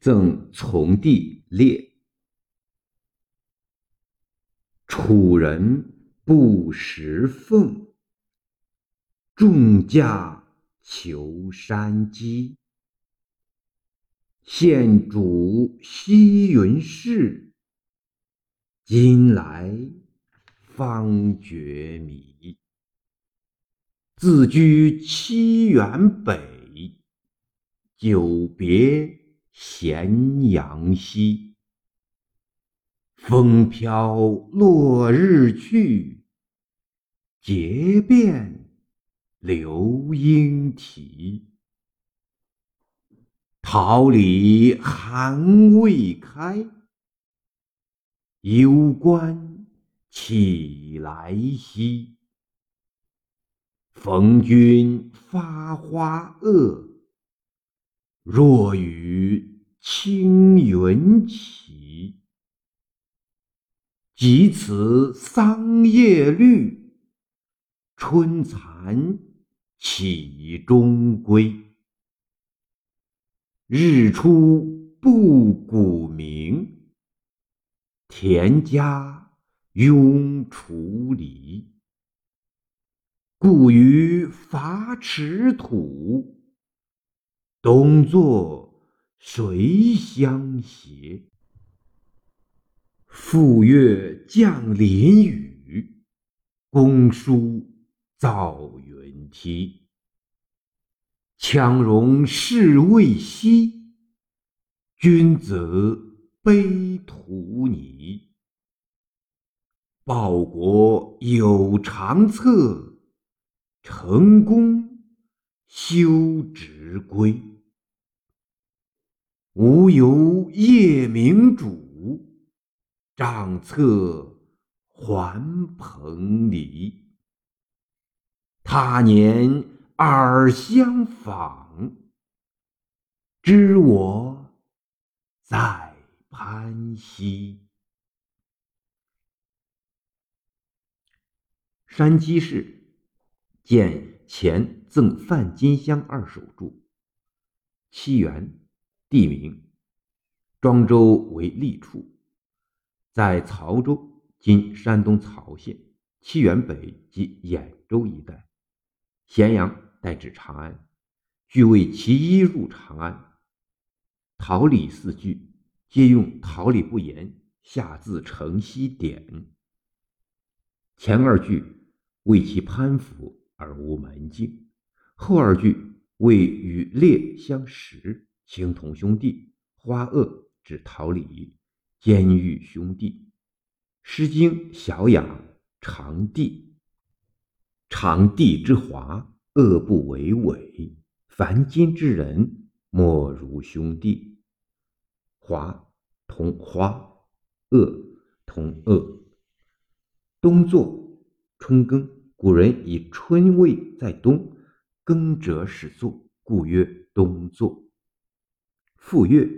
赠从弟列。楚人不食凤，重驾求山鸡。现主西云氏，今来方觉迷。自居七原北，久别咸阳西。风飘落日去，结遍流莺啼。桃李还未开，幽关起来兮。逢君发花萼，若与青云齐。即此桑叶绿，春蚕起终归？日出不谷鸣，田家拥锄犁。故余伐池土，冬作谁相携？复月降临雨，公叔造云梯。羌戎势未息，君子悲图尼。报国有长策，成功休直归。无由夜明主，长策还蓬篱。他年。尔相访，知我在潘溪。山鸡氏，见前赠范金香二首注。七元，地名，庄周为立处，在曹州（今山东曹县）七原北及兖州一带，咸阳。代指长安，据为其一入长安。桃李四句皆用桃李不言，下自成西典。前二句为其攀附而无门径，后二句为与列相识，情同兄弟。花萼指桃李，监狱兄弟。《诗经·小雅·长帝》：长帝之华。恶不为伪，凡今之人莫如兄弟。华同花，恶同恶。冬作，春耕。古人以春位在冬，耕者始作，故曰冬作。复月，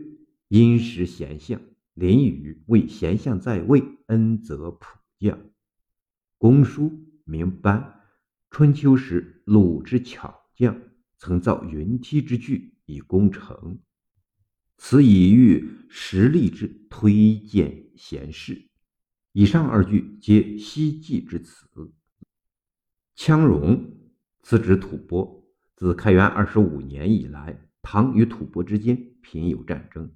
阴时贤相，林雨为贤相在位，恩泽普降。公叔名班。春秋时，鲁之巧匠曾造云梯之具以攻城，此以喻实力之推荐贤士。以上二句皆西晋之词。羌戎，此指吐蕃。自开元二十五年以来，唐与吐蕃之间频有战争。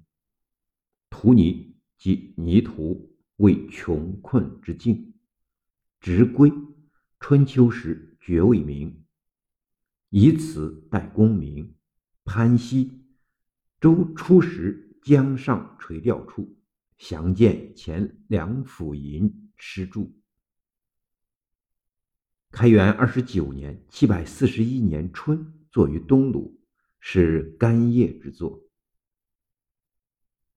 土泥即泥土，为穷困之境。直归，春秋时。爵位名，以此代功名。潘溪，周初时江上垂钓处，详见前梁甫吟诗注。开元二十九年（七百四十一年）春，作于东鲁，是干叶之作。